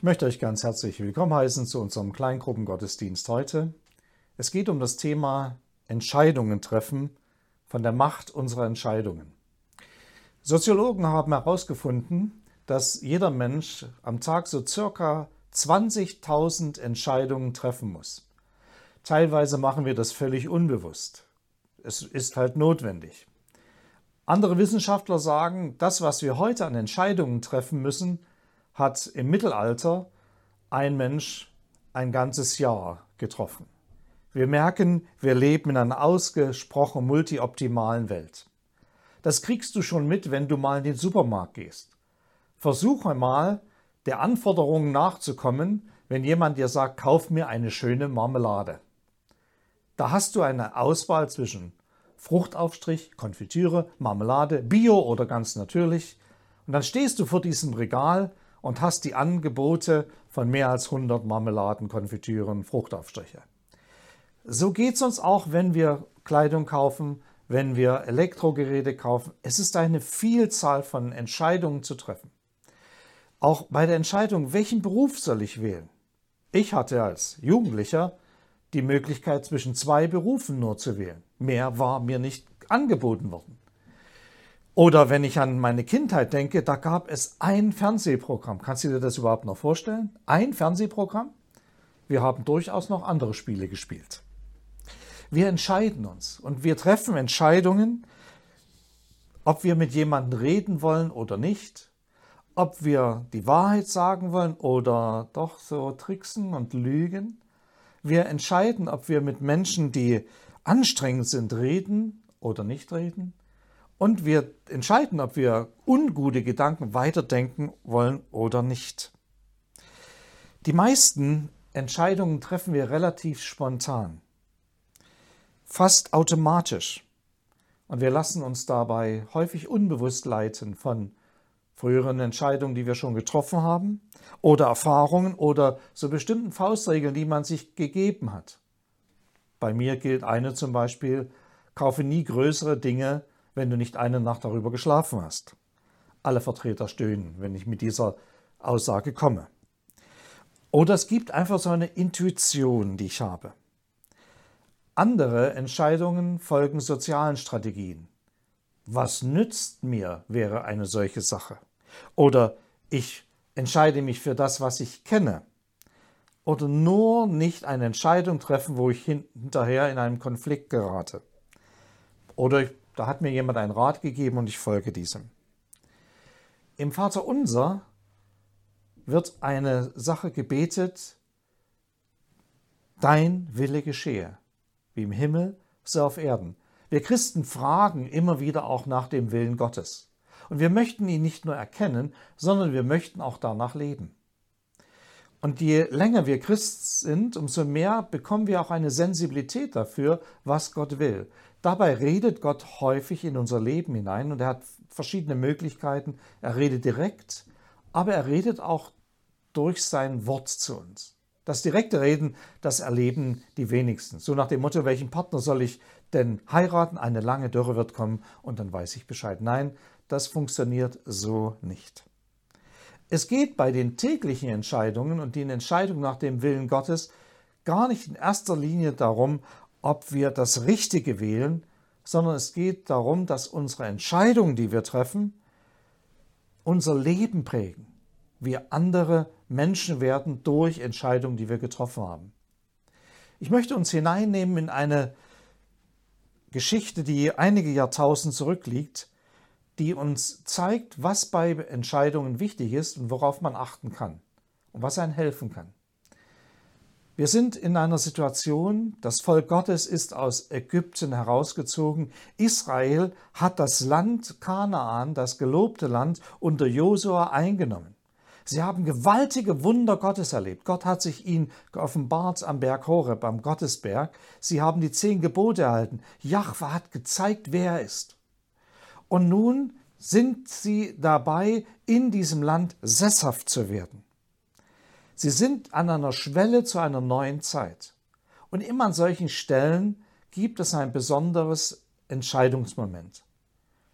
Ich möchte euch ganz herzlich willkommen heißen zu unserem Kleingruppengottesdienst heute. Es geht um das Thema Entscheidungen treffen von der Macht unserer Entscheidungen. Soziologen haben herausgefunden, dass jeder Mensch am Tag so circa 20.000 Entscheidungen treffen muss. Teilweise machen wir das völlig unbewusst. Es ist halt notwendig. Andere Wissenschaftler sagen, das, was wir heute an Entscheidungen treffen müssen, hat im Mittelalter ein Mensch ein ganzes Jahr getroffen. Wir merken, wir leben in einer ausgesprochen multioptimalen Welt. Das kriegst du schon mit, wenn du mal in den Supermarkt gehst. Versuche mal, der Anforderung nachzukommen, wenn jemand dir sagt, kauf mir eine schöne Marmelade. Da hast du eine Auswahl zwischen Fruchtaufstrich, Konfitüre, Marmelade, Bio oder ganz natürlich. Und dann stehst du vor diesem Regal und hast die Angebote von mehr als 100 Marmeladen, Konfitüren, Fruchtaufstriche. So geht es uns auch, wenn wir Kleidung kaufen, wenn wir Elektrogeräte kaufen. Es ist eine Vielzahl von Entscheidungen zu treffen. Auch bei der Entscheidung, welchen Beruf soll ich wählen? Ich hatte als Jugendlicher die Möglichkeit, zwischen zwei Berufen nur zu wählen. Mehr war mir nicht angeboten worden. Oder wenn ich an meine Kindheit denke, da gab es ein Fernsehprogramm. Kannst du dir das überhaupt noch vorstellen? Ein Fernsehprogramm? Wir haben durchaus noch andere Spiele gespielt. Wir entscheiden uns und wir treffen Entscheidungen, ob wir mit jemandem reden wollen oder nicht, ob wir die Wahrheit sagen wollen oder doch so tricksen und lügen. Wir entscheiden, ob wir mit Menschen, die anstrengend sind, reden oder nicht reden. Und wir entscheiden, ob wir ungute Gedanken weiterdenken wollen oder nicht. Die meisten Entscheidungen treffen wir relativ spontan, fast automatisch. Und wir lassen uns dabei häufig unbewusst leiten von früheren Entscheidungen, die wir schon getroffen haben, oder Erfahrungen oder so bestimmten Faustregeln, die man sich gegeben hat. Bei mir gilt eine zum Beispiel, kaufe nie größere Dinge, wenn du nicht eine Nacht darüber geschlafen hast. Alle Vertreter stöhnen, wenn ich mit dieser Aussage komme. Oder es gibt einfach so eine Intuition, die ich habe. Andere Entscheidungen folgen sozialen Strategien. Was nützt mir, wäre eine solche Sache. Oder ich entscheide mich für das, was ich kenne. Oder nur nicht eine Entscheidung treffen, wo ich hinterher in einen Konflikt gerate. Oder da hat mir jemand einen Rat gegeben und ich folge diesem. Im Vater Unser wird eine Sache gebetet, dein Wille geschehe, wie im Himmel, so auf Erden. Wir Christen fragen immer wieder auch nach dem Willen Gottes. Und wir möchten ihn nicht nur erkennen, sondern wir möchten auch danach leben. Und je länger wir Christ sind, umso mehr bekommen wir auch eine Sensibilität dafür, was Gott will. Dabei redet Gott häufig in unser Leben hinein und er hat verschiedene Möglichkeiten. Er redet direkt, aber er redet auch durch sein Wort zu uns. Das direkte Reden, das erleben die wenigsten. So nach dem Motto, welchen Partner soll ich denn heiraten? Eine lange Dürre wird kommen und dann weiß ich Bescheid. Nein, das funktioniert so nicht. Es geht bei den täglichen Entscheidungen und den Entscheidungen nach dem Willen Gottes gar nicht in erster Linie darum, ob wir das Richtige wählen, sondern es geht darum, dass unsere Entscheidungen, die wir treffen, unser Leben prägen. Wir andere Menschen werden durch Entscheidungen, die wir getroffen haben. Ich möchte uns hineinnehmen in eine Geschichte, die einige Jahrtausend zurückliegt, die uns zeigt, was bei Entscheidungen wichtig ist und worauf man achten kann und was einem helfen kann. Wir sind in einer Situation, das Volk Gottes ist aus Ägypten herausgezogen. Israel hat das Land Kanaan, das gelobte Land, unter Josua eingenommen. Sie haben gewaltige Wunder Gottes erlebt. Gott hat sich ihnen geoffenbart am Berg Horeb, am Gottesberg. Sie haben die zehn Gebote erhalten. Jahwe hat gezeigt, wer er ist. Und nun sind sie dabei, in diesem Land sesshaft zu werden. Sie sind an einer Schwelle zu einer neuen Zeit. Und immer an solchen Stellen gibt es ein besonderes Entscheidungsmoment.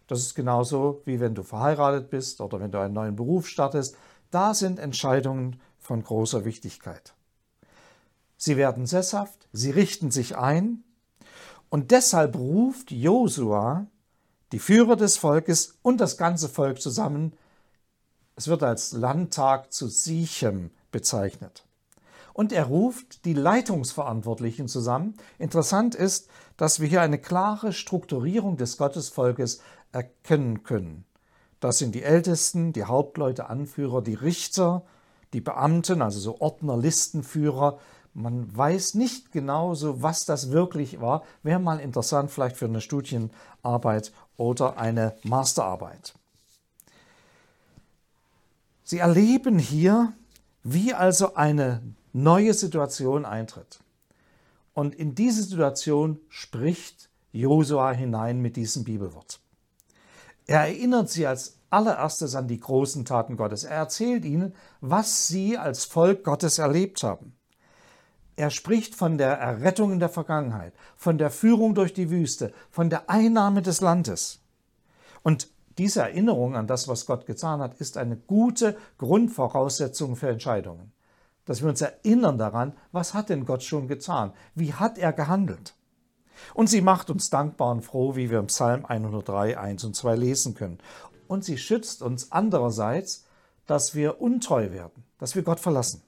Das ist genauso wie wenn du verheiratet bist oder wenn du einen neuen Beruf startest. Da sind Entscheidungen von großer Wichtigkeit. Sie werden sesshaft, sie richten sich ein und deshalb ruft Josua die Führer des Volkes und das ganze Volk zusammen. Es wird als Landtag zu Sichem bezeichnet. Und er ruft die Leitungsverantwortlichen zusammen. Interessant ist, dass wir hier eine klare Strukturierung des Gottesvolkes erkennen können. Das sind die Ältesten, die Hauptleute, Anführer, die Richter, die Beamten, also so Ordner, Listenführer. Man weiß nicht genau so, was das wirklich war. Wäre mal interessant, vielleicht für eine Studienarbeit oder eine Masterarbeit. Sie erleben hier, wie also eine neue Situation eintritt. Und in diese Situation spricht Josua hinein mit diesem Bibelwort. Er erinnert sie als allererstes an die großen Taten Gottes. Er erzählt ihnen, was sie als Volk Gottes erlebt haben. Er spricht von der Errettung in der Vergangenheit, von der Führung durch die Wüste, von der Einnahme des Landes. Und diese Erinnerung an das, was Gott getan hat, ist eine gute Grundvoraussetzung für Entscheidungen. Dass wir uns erinnern daran, was hat denn Gott schon getan? Wie hat er gehandelt? Und sie macht uns dankbar und froh, wie wir im Psalm 103, 1 und 2 lesen können. Und sie schützt uns andererseits, dass wir untreu werden, dass wir Gott verlassen.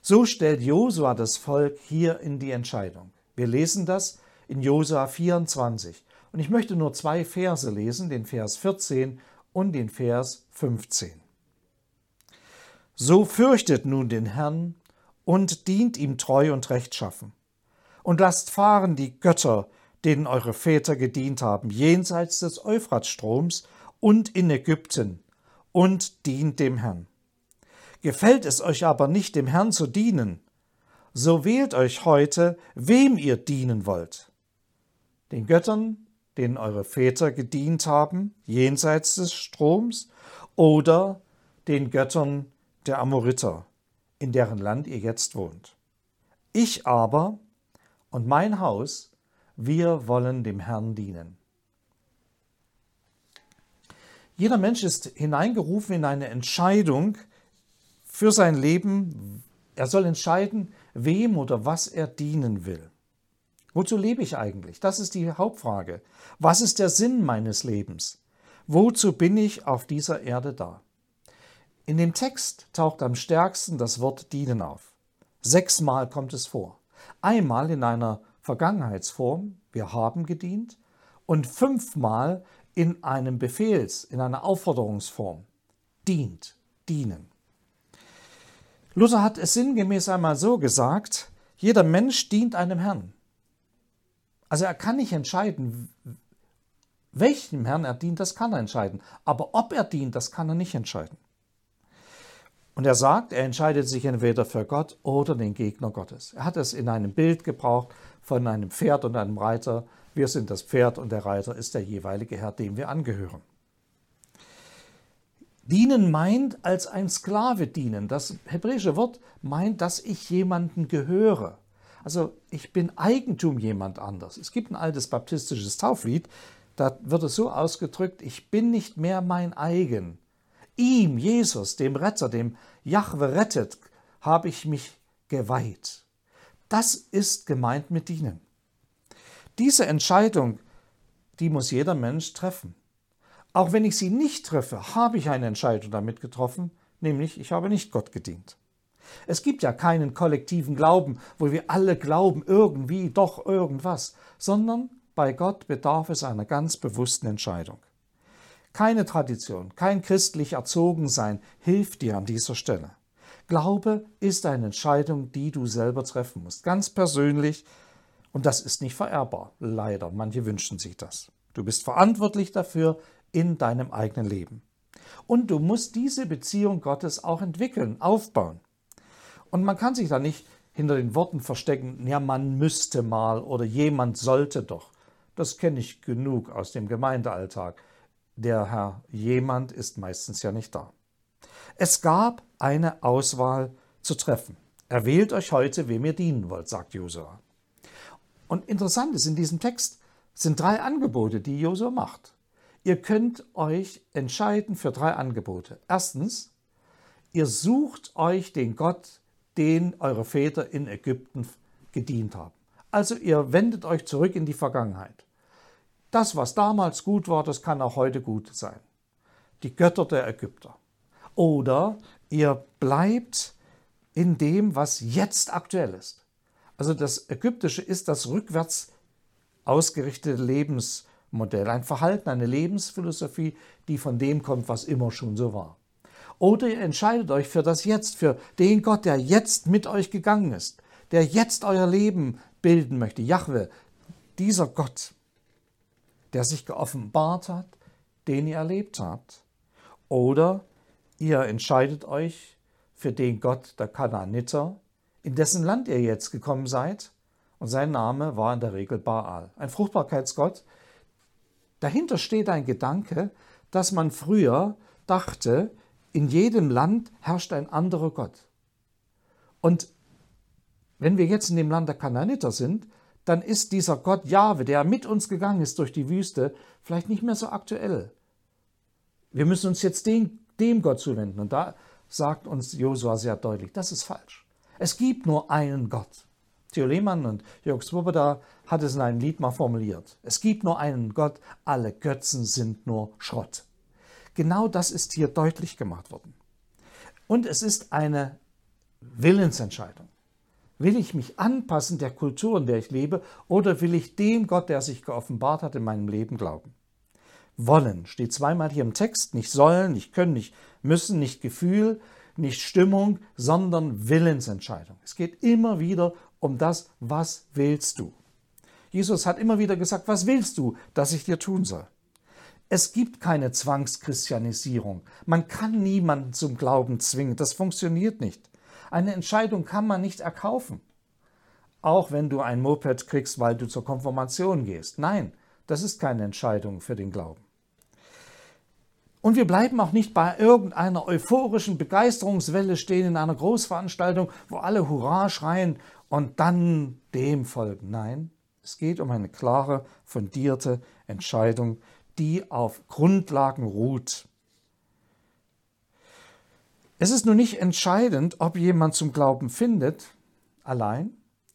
So stellt Josua das Volk hier in die Entscheidung. Wir lesen das in Josua 24. Und ich möchte nur zwei Verse lesen, den Vers 14 und den Vers 15. So fürchtet nun den Herrn und dient ihm treu und rechtschaffen und lasst fahren die Götter, denen eure Väter gedient haben, jenseits des Euphratstroms und in Ägypten, und dient dem Herrn. Gefällt es euch aber nicht, dem Herrn zu dienen, so wählt euch heute, wem ihr dienen wollt. Den Göttern, denen eure Väter gedient haben, jenseits des Stroms, oder den Göttern der Amoriter, in deren Land ihr jetzt wohnt. Ich aber und mein Haus, wir wollen dem Herrn dienen. Jeder Mensch ist hineingerufen in eine Entscheidung für sein Leben. Er soll entscheiden, wem oder was er dienen will. Wozu lebe ich eigentlich? Das ist die Hauptfrage. Was ist der Sinn meines Lebens? Wozu bin ich auf dieser Erde da? In dem Text taucht am stärksten das Wort dienen auf. Sechsmal kommt es vor. Einmal in einer Vergangenheitsform, wir haben gedient, und fünfmal in einem Befehls-, in einer Aufforderungsform, dient, dienen. Luther hat es sinngemäß einmal so gesagt, jeder Mensch dient einem Herrn. Also er kann nicht entscheiden, welchem Herrn er dient, das kann er entscheiden. Aber ob er dient, das kann er nicht entscheiden. Und er sagt, er entscheidet sich entweder für Gott oder den Gegner Gottes. Er hat es in einem Bild gebraucht von einem Pferd und einem Reiter. Wir sind das Pferd und der Reiter ist der jeweilige Herr, dem wir angehören. Dienen meint als ein Sklave dienen. Das hebräische Wort meint, dass ich jemanden gehöre. Also ich bin Eigentum jemand anders. Es gibt ein altes baptistisches Tauflied, da wird es so ausgedrückt, ich bin nicht mehr mein eigen, Ihm, Jesus, dem Retter, dem Jahwe rettet, habe ich mich geweiht. Das ist gemeint mit dienen. Diese Entscheidung, die muss jeder Mensch treffen. Auch wenn ich sie nicht treffe, habe ich eine Entscheidung damit getroffen, nämlich ich habe nicht Gott gedient. Es gibt ja keinen kollektiven Glauben, wo wir alle glauben irgendwie doch irgendwas, sondern bei Gott bedarf es einer ganz bewussten Entscheidung. Keine Tradition, kein christlich Erzogensein hilft dir an dieser Stelle. Glaube ist eine Entscheidung, die du selber treffen musst, ganz persönlich. Und das ist nicht vererbbar, leider. Manche wünschen sich das. Du bist verantwortlich dafür in deinem eigenen Leben. Und du musst diese Beziehung Gottes auch entwickeln, aufbauen. Und man kann sich da nicht hinter den Worten verstecken, ja, man müsste mal oder jemand sollte doch. Das kenne ich genug aus dem Gemeindealltag. Der Herr jemand ist meistens ja nicht da. Es gab eine Auswahl zu treffen. Erwählt euch heute, wem ihr dienen wollt, sagt Josua. Und interessant ist, in diesem Text sind drei Angebote, die Josua macht. Ihr könnt euch entscheiden für drei Angebote. Erstens, ihr sucht euch den Gott, den eure Väter in Ägypten gedient haben. Also ihr wendet euch zurück in die Vergangenheit. Das, was damals gut war, das kann auch heute gut sein. Die Götter der Ägypter. Oder ihr bleibt in dem, was jetzt aktuell ist. Also das Ägyptische ist das rückwärts ausgerichtete Lebensmodell, ein Verhalten, eine Lebensphilosophie, die von dem kommt, was immer schon so war. Oder ihr entscheidet euch für das Jetzt, für den Gott, der jetzt mit euch gegangen ist, der jetzt euer Leben bilden möchte. Jahwe, dieser Gott, der sich geoffenbart hat, den ihr erlebt habt. Oder ihr entscheidet euch für den Gott der Kanaaniter, in dessen Land ihr jetzt gekommen seid. Und sein Name war in der Regel Baal, ein Fruchtbarkeitsgott. Dahinter steht ein Gedanke, dass man früher dachte, in jedem Land herrscht ein anderer Gott. Und wenn wir jetzt in dem Land der Kanaaniter sind, dann ist dieser Gott Jahwe, der mit uns gegangen ist durch die Wüste, vielleicht nicht mehr so aktuell. Wir müssen uns jetzt dem, dem Gott zuwenden. Und da sagt uns Josua sehr deutlich, das ist falsch. Es gibt nur einen Gott. Theo Lehmann und Jörg Swoboda hat es in einem Lied mal formuliert. Es gibt nur einen Gott, alle Götzen sind nur Schrott. Genau das ist hier deutlich gemacht worden. Und es ist eine Willensentscheidung. Will ich mich anpassen der Kultur, in der ich lebe, oder will ich dem Gott, der sich geoffenbart hat, in meinem Leben glauben? Wollen steht zweimal hier im Text, nicht sollen, nicht können, nicht müssen, nicht Gefühl, nicht Stimmung, sondern Willensentscheidung. Es geht immer wieder um das, was willst du? Jesus hat immer wieder gesagt, was willst du, dass ich dir tun soll? Es gibt keine Zwangschristianisierung. Man kann niemanden zum Glauben zwingen. Das funktioniert nicht. Eine Entscheidung kann man nicht erkaufen. Auch wenn du ein Moped kriegst, weil du zur Konfirmation gehst. Nein, das ist keine Entscheidung für den Glauben. Und wir bleiben auch nicht bei irgendeiner euphorischen Begeisterungswelle stehen in einer Großveranstaltung, wo alle Hurra schreien und dann dem folgen. Nein, es geht um eine klare, fundierte Entscheidung, die auf Grundlagen ruht. Es ist nun nicht entscheidend, ob jemand zum Glauben findet, allein,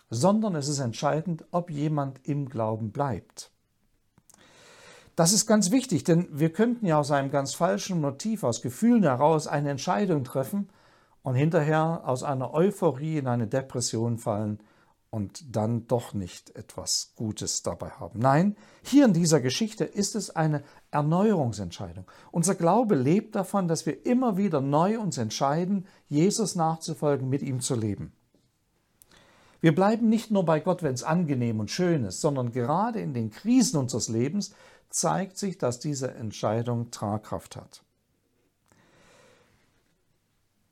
sondern es ist entscheidend, ob jemand im Glauben bleibt. Das ist ganz wichtig, denn wir könnten ja aus einem ganz falschen Motiv, aus Gefühlen heraus eine Entscheidung treffen und hinterher aus einer Euphorie in eine Depression fallen und dann doch nicht etwas Gutes dabei haben. Nein, hier in dieser Geschichte ist es eine Erneuerungsentscheidung. Unser Glaube lebt davon, dass wir immer wieder neu uns entscheiden, Jesus nachzufolgen, mit ihm zu leben. Wir bleiben nicht nur bei Gott, wenn es angenehm und schön ist, sondern gerade in den Krisen unseres Lebens zeigt sich, dass diese Entscheidung Tragkraft hat.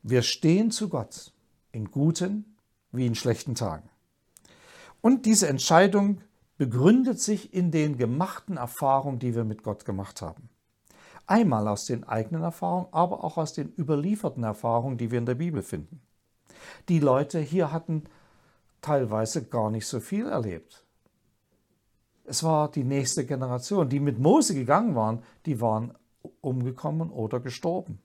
Wir stehen zu Gott in guten wie in schlechten Tagen. Und diese Entscheidung begründet sich in den gemachten Erfahrungen, die wir mit Gott gemacht haben. Einmal aus den eigenen Erfahrungen, aber auch aus den überlieferten Erfahrungen, die wir in der Bibel finden. Die Leute hier hatten teilweise gar nicht so viel erlebt. Es war die nächste Generation, die mit Mose gegangen waren, die waren umgekommen oder gestorben.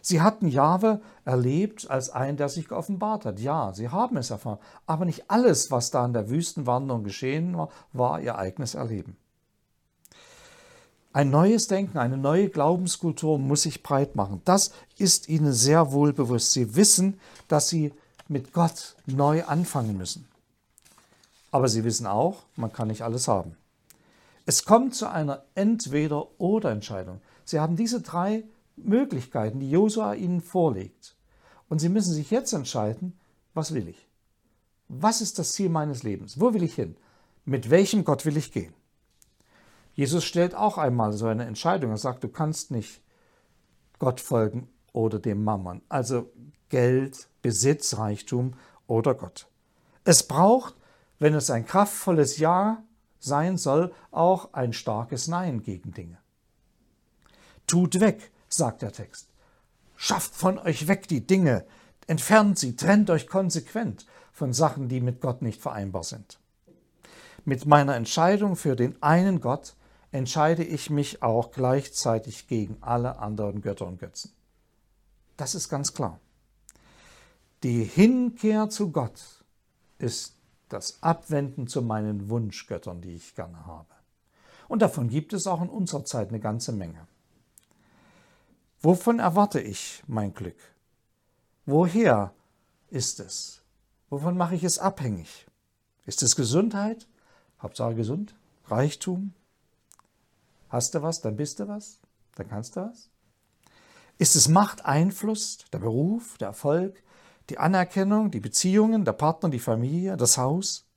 Sie hatten Jahwe erlebt als einen, der sich geoffenbart hat. Ja, sie haben es erfahren. Aber nicht alles, was da in der Wüstenwanderung geschehen war, war ihr eigenes Erleben. Ein neues Denken, eine neue Glaubenskultur muss sich breit machen. Das ist ihnen sehr wohl bewusst. Sie wissen, dass sie mit Gott neu anfangen müssen. Aber sie wissen auch, man kann nicht alles haben. Es kommt zu einer Entweder-Oder-Entscheidung. Sie haben diese drei Möglichkeiten, die Josua ihnen vorlegt. Und sie müssen sich jetzt entscheiden, was will ich? Was ist das Ziel meines Lebens? Wo will ich hin? Mit welchem Gott will ich gehen? Jesus stellt auch einmal so eine Entscheidung. Er sagt, du kannst nicht Gott folgen oder dem Mammon. Also Geld, Besitz, Reichtum oder Gott. Es braucht wenn es ein kraftvolles Ja sein soll, auch ein starkes Nein gegen Dinge. Tut weg, sagt der Text. Schafft von euch weg die Dinge, entfernt sie, trennt euch konsequent von Sachen, die mit Gott nicht vereinbar sind. Mit meiner Entscheidung für den einen Gott entscheide ich mich auch gleichzeitig gegen alle anderen Götter und Götzen. Das ist ganz klar. Die Hinkehr zu Gott ist das Abwenden zu meinen Wunschgöttern, die ich gerne habe. Und davon gibt es auch in unserer Zeit eine ganze Menge. Wovon erwarte ich mein Glück? Woher ist es? Wovon mache ich es abhängig? Ist es Gesundheit? Hauptsache gesund? Reichtum? Hast du was, dann bist du was, dann kannst du was? Ist es Macht, Einfluss, der Beruf, der Erfolg, die Anerkennung, die Beziehungen, der Partner, die Familie, das Haus?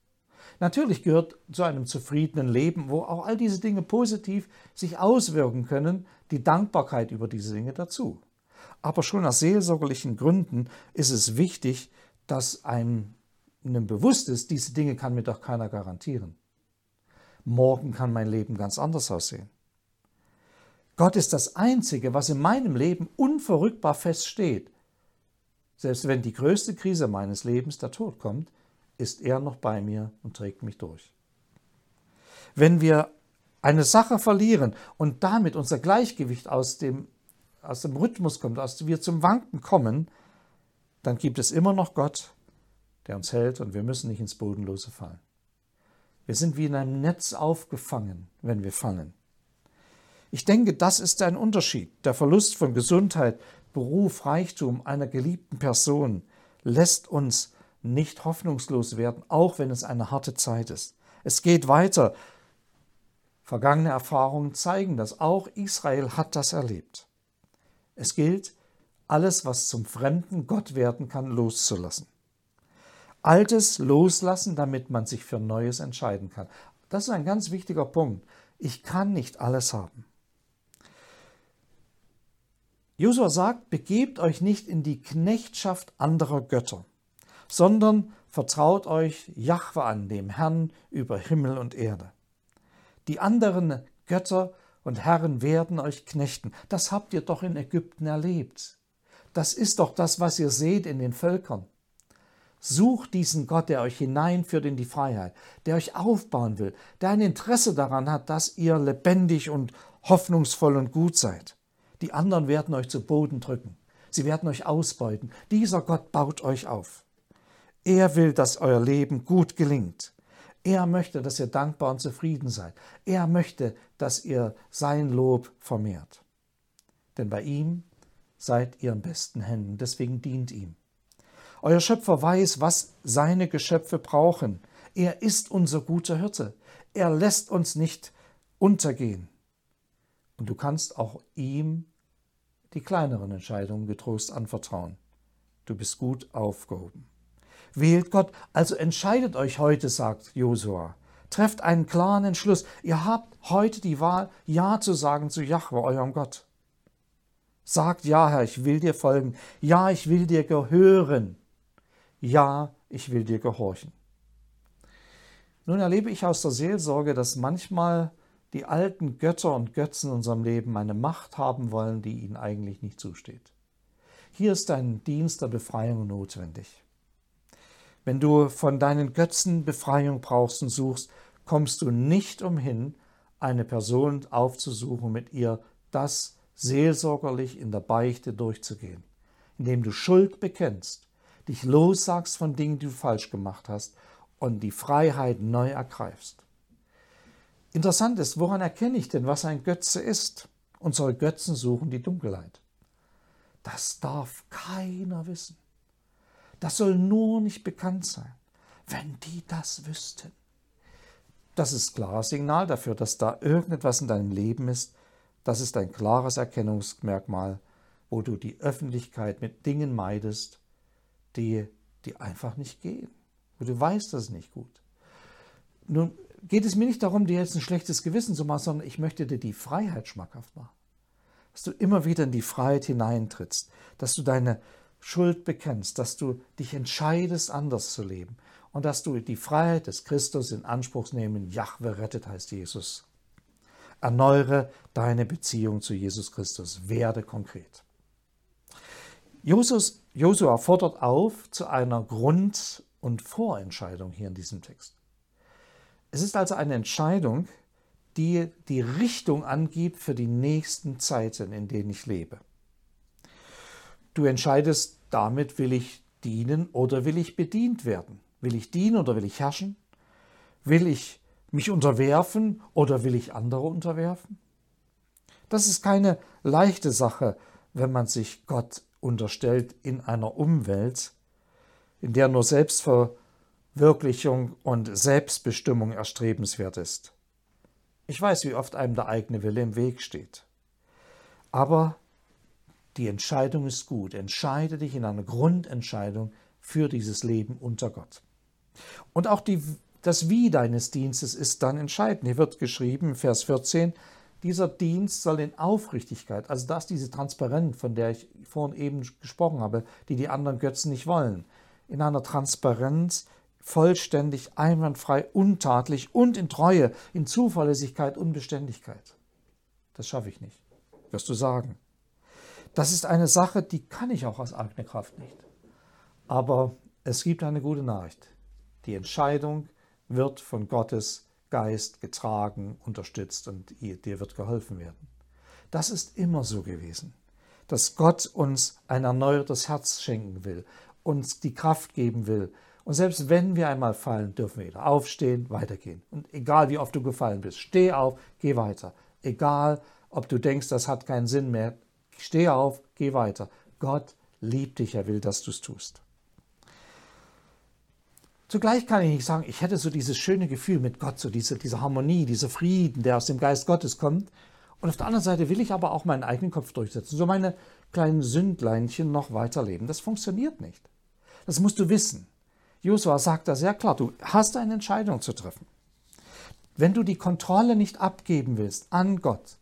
Natürlich gehört zu einem zufriedenen Leben, wo auch all diese Dinge positiv sich auswirken können, die Dankbarkeit über diese Dinge dazu. Aber schon aus seelsorgerlichen Gründen ist es wichtig, dass einem bewusst ist, diese Dinge kann mir doch keiner garantieren. Morgen kann mein Leben ganz anders aussehen. Gott ist das Einzige, was in meinem Leben unverrückbar feststeht. Selbst wenn die größte Krise meines Lebens, der Tod, kommt, ist er noch bei mir und trägt mich durch. Wenn wir eine Sache verlieren und damit unser Gleichgewicht aus dem, aus dem Rhythmus kommt, aus wir zum Wanken kommen, dann gibt es immer noch Gott, der uns hält und wir müssen nicht ins Bodenlose fallen. Wir sind wie in einem Netz aufgefangen, wenn wir fallen. Ich denke, das ist ein Unterschied. Der Verlust von Gesundheit, Beruf, Reichtum einer geliebten Person lässt uns nicht hoffnungslos werden, auch wenn es eine harte Zeit ist. Es geht weiter. Vergangene Erfahrungen zeigen das. Auch Israel hat das erlebt. Es gilt, alles, was zum fremden Gott werden kann, loszulassen. Altes loslassen, damit man sich für Neues entscheiden kann. Das ist ein ganz wichtiger Punkt. Ich kann nicht alles haben. Josua sagt, begebt euch nicht in die Knechtschaft anderer Götter, sondern vertraut euch Jahwe an, dem Herrn über Himmel und Erde. Die anderen Götter und Herren werden euch knechten. Das habt ihr doch in Ägypten erlebt. Das ist doch das, was ihr seht in den Völkern. Sucht diesen Gott, der euch hineinführt in die Freiheit, der euch aufbauen will, der ein Interesse daran hat, dass ihr lebendig und hoffnungsvoll und gut seid. Die anderen werden euch zu Boden drücken. Sie werden euch ausbeuten. Dieser Gott baut euch auf. Er will, dass euer Leben gut gelingt. Er möchte, dass ihr dankbar und zufrieden seid. Er möchte, dass ihr sein Lob vermehrt. Denn bei ihm seid ihr in besten Händen. Deswegen dient ihm. Euer Schöpfer weiß, was seine Geschöpfe brauchen. Er ist unser guter Hirte. Er lässt uns nicht untergehen. Und du kannst auch ihm die kleineren Entscheidungen getrost anvertrauen. Du bist gut aufgehoben. Wählt Gott, also entscheidet euch heute, sagt Josua. Trefft einen klaren Entschluss. Ihr habt heute die Wahl, Ja zu sagen zu Jahwe, eurem Gott. Sagt Ja, Herr, ich will dir folgen. Ja, ich will dir gehören ja, ich will dir gehorchen. Nun erlebe ich aus der Seelsorge, dass manchmal die alten Götter und Götzen in unserem Leben eine Macht haben wollen, die ihnen eigentlich nicht zusteht. Hier ist ein Dienst der Befreiung notwendig. Wenn du von deinen Götzen Befreiung brauchst und suchst, kommst du nicht umhin, eine Person aufzusuchen, mit ihr das seelsorgerlich in der Beichte durchzugehen, indem du Schuld bekennst dich lossagst von Dingen, die du falsch gemacht hast und die Freiheit neu ergreifst. Interessant ist, woran erkenne ich denn, was ein Götze ist? Unsere Götzen suchen die Dunkelheit. Das darf keiner wissen. Das soll nur nicht bekannt sein. Wenn die das wüssten. Das ist klares Signal dafür, dass da irgendetwas in deinem Leben ist. Das ist ein klares Erkennungsmerkmal, wo du die Öffentlichkeit mit Dingen meidest, die, die einfach nicht gehen. Und du weißt das nicht gut. Nun geht es mir nicht darum, dir jetzt ein schlechtes Gewissen zu machen, sondern ich möchte dir die Freiheit schmackhaft machen. Dass du immer wieder in die Freiheit hineintrittst, dass du deine Schuld bekennst, dass du dich entscheidest, anders zu leben und dass du die Freiheit des Christus in Anspruch nehmen. Jahwe rettet heißt Jesus. Erneuere deine Beziehung zu Jesus Christus. Werde konkret. Jesus, Josua fordert auf zu einer Grund- und Vorentscheidung hier in diesem Text. Es ist also eine Entscheidung, die die Richtung angibt für die nächsten Zeiten, in denen ich lebe. Du entscheidest damit, will ich dienen oder will ich bedient werden? Will ich dienen oder will ich herrschen? Will ich mich unterwerfen oder will ich andere unterwerfen? Das ist keine leichte Sache, wenn man sich Gott unterstellt in einer Umwelt, in der nur Selbstverwirklichung und Selbstbestimmung erstrebenswert ist. Ich weiß, wie oft einem der eigene Wille im Weg steht. Aber die Entscheidung ist gut. Entscheide dich in einer Grundentscheidung für dieses Leben unter Gott. Und auch die, das Wie deines Dienstes ist dann entscheidend. Hier wird geschrieben, Vers 14, dieser Dienst soll in Aufrichtigkeit, also das diese Transparenz, von der ich vorhin eben gesprochen habe, die die anderen Götzen nicht wollen, in einer Transparenz vollständig, einwandfrei, untadlich und in Treue, in Zuverlässigkeit und Beständigkeit. Das schaffe ich nicht, wirst du sagen. Das ist eine Sache, die kann ich auch aus eigener Kraft nicht. Aber es gibt eine gute Nachricht. Die Entscheidung wird von Gottes Geist getragen, unterstützt und dir wird geholfen werden. Das ist immer so gewesen, dass Gott uns ein erneuertes Herz schenken will, uns die Kraft geben will. Und selbst wenn wir einmal fallen, dürfen wir wieder aufstehen, weitergehen. Und egal wie oft du gefallen bist, steh auf, geh weiter. Egal, ob du denkst, das hat keinen Sinn mehr, steh auf, geh weiter. Gott liebt dich, er will, dass du es tust. Zugleich kann ich nicht sagen, ich hätte so dieses schöne Gefühl mit Gott, so diese, diese Harmonie, dieser Frieden, der aus dem Geist Gottes kommt. Und auf der anderen Seite will ich aber auch meinen eigenen Kopf durchsetzen, so meine kleinen Sündleinchen noch weiterleben. Das funktioniert nicht. Das musst du wissen. Josua sagt da sehr klar, du hast eine Entscheidung zu treffen. Wenn du die Kontrolle nicht abgeben willst an Gott,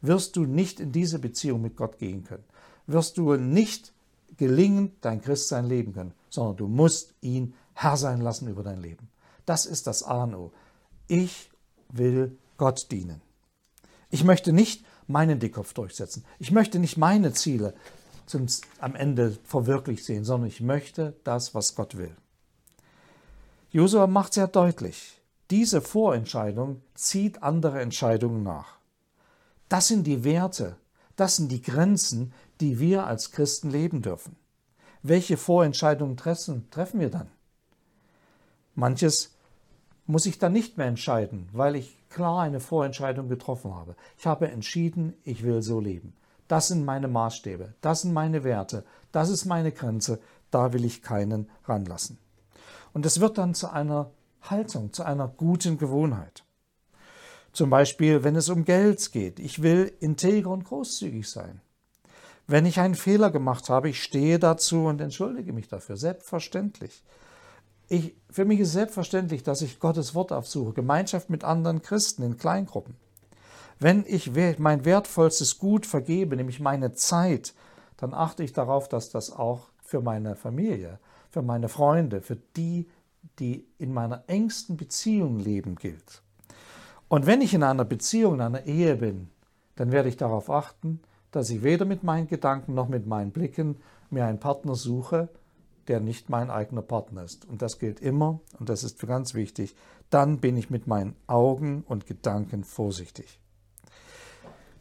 wirst du nicht in diese Beziehung mit Gott gehen können. Wirst du nicht gelingend dein Christsein leben können, sondern du musst ihn Herr sein lassen über dein Leben. Das ist das A und O. Ich will Gott dienen. Ich möchte nicht meinen Dickkopf durchsetzen. Ich möchte nicht meine Ziele zum, am Ende verwirklicht sehen, sondern ich möchte das, was Gott will. Josua macht sehr deutlich, diese Vorentscheidung zieht andere Entscheidungen nach. Das sind die Werte, das sind die Grenzen, die wir als Christen leben dürfen. Welche Vorentscheidungen treffen, treffen wir dann? Manches muss ich dann nicht mehr entscheiden, weil ich klar eine Vorentscheidung getroffen habe. Ich habe entschieden, ich will so leben. Das sind meine Maßstäbe, das sind meine Werte, das ist meine Grenze, da will ich keinen ranlassen. Und es wird dann zu einer Haltung, zu einer guten Gewohnheit. Zum Beispiel, wenn es um Geld geht. Ich will integer und großzügig sein. Wenn ich einen Fehler gemacht habe, ich stehe dazu und entschuldige mich dafür. Selbstverständlich. Ich, für mich ist selbstverständlich, dass ich Gottes Wort aufsuche, Gemeinschaft mit anderen Christen in Kleingruppen. Wenn ich mein wertvollstes Gut vergebe, nämlich meine Zeit, dann achte ich darauf, dass das auch für meine Familie, für meine Freunde, für die, die in meiner engsten Beziehung leben, gilt. Und wenn ich in einer Beziehung, in einer Ehe bin, dann werde ich darauf achten, dass ich weder mit meinen Gedanken noch mit meinen Blicken mir einen Partner suche, der nicht mein eigener Partner ist. Und das gilt immer, und das ist ganz wichtig, dann bin ich mit meinen Augen und Gedanken vorsichtig.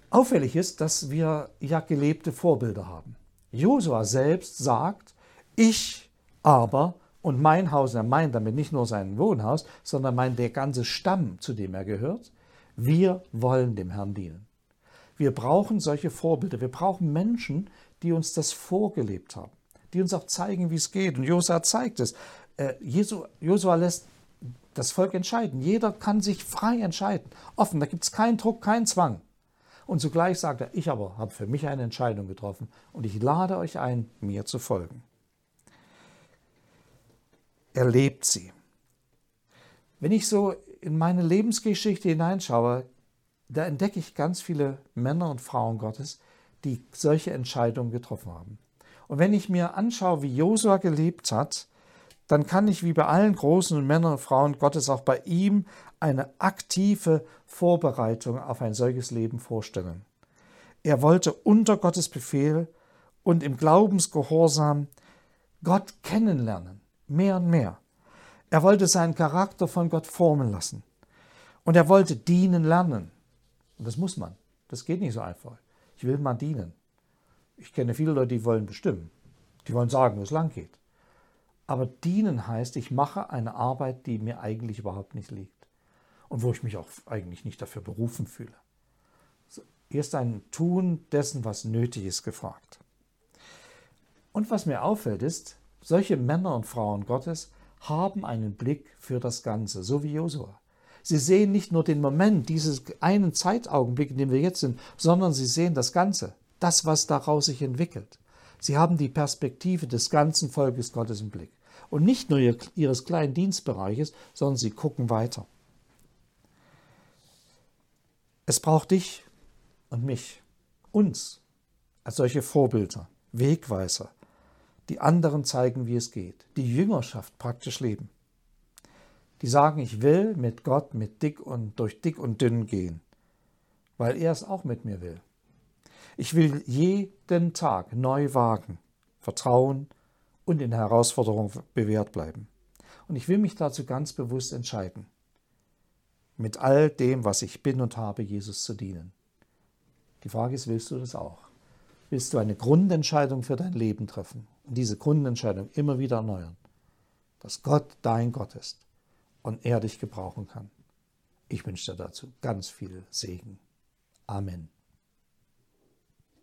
Auffällig ist, dass wir ja gelebte Vorbilder haben. Josua selbst sagt, ich aber und mein Haus, er meint damit nicht nur sein Wohnhaus, sondern meint der ganze Stamm, zu dem er gehört, wir wollen dem Herrn dienen. Wir brauchen solche Vorbilder, wir brauchen Menschen, die uns das vorgelebt haben die uns auch zeigen, wie es geht. Und Josua zeigt es. Äh, Josua lässt das Volk entscheiden. Jeder kann sich frei entscheiden. Offen, da gibt es keinen Druck, keinen Zwang. Und zugleich sagt er, ich aber habe für mich eine Entscheidung getroffen und ich lade euch ein, mir zu folgen. Er lebt sie. Wenn ich so in meine Lebensgeschichte hineinschaue, da entdecke ich ganz viele Männer und Frauen Gottes, die solche Entscheidungen getroffen haben. Und wenn ich mir anschaue, wie Josua gelebt hat, dann kann ich wie bei allen großen Männern und Frauen Gottes auch bei ihm eine aktive Vorbereitung auf ein solches Leben vorstellen. Er wollte unter Gottes Befehl und im Glaubensgehorsam Gott kennenlernen, mehr und mehr. Er wollte seinen Charakter von Gott formen lassen. Und er wollte dienen lernen. Und das muss man. Das geht nicht so einfach. Ich will mal dienen. Ich kenne viele Leute, die wollen bestimmen. Die wollen sagen, wo es lang geht. Aber dienen heißt, ich mache eine Arbeit, die mir eigentlich überhaupt nicht liegt und wo ich mich auch eigentlich nicht dafür berufen fühle. Erst ein Tun dessen, was nötig ist, gefragt. Und was mir auffällt ist, solche Männer und Frauen Gottes haben einen Blick für das Ganze, so wie Josua. Sie sehen nicht nur den Moment, dieses einen Zeitaugenblick, in dem wir jetzt sind, sondern sie sehen das Ganze, das, was daraus sich entwickelt. Sie haben die Perspektive des ganzen Volkes Gottes im Blick. Und nicht nur ihres kleinen Dienstbereiches, sondern sie gucken weiter. Es braucht dich und mich, uns, als solche Vorbilder, Wegweiser, die anderen zeigen, wie es geht, die Jüngerschaft praktisch leben. Die sagen, ich will mit Gott mit dick und durch dick und dünn gehen, weil er es auch mit mir will. Ich will jeden Tag neu wagen, vertrauen und in Herausforderungen bewährt bleiben. Und ich will mich dazu ganz bewusst entscheiden, mit all dem, was ich bin und habe, Jesus zu dienen. Die Frage ist, willst du das auch? Willst du eine Grundentscheidung für dein Leben treffen diese Grundentscheidung immer wieder erneuern, dass Gott dein Gott ist und er dich gebrauchen kann? Ich wünsche dir dazu ganz viel Segen. Amen.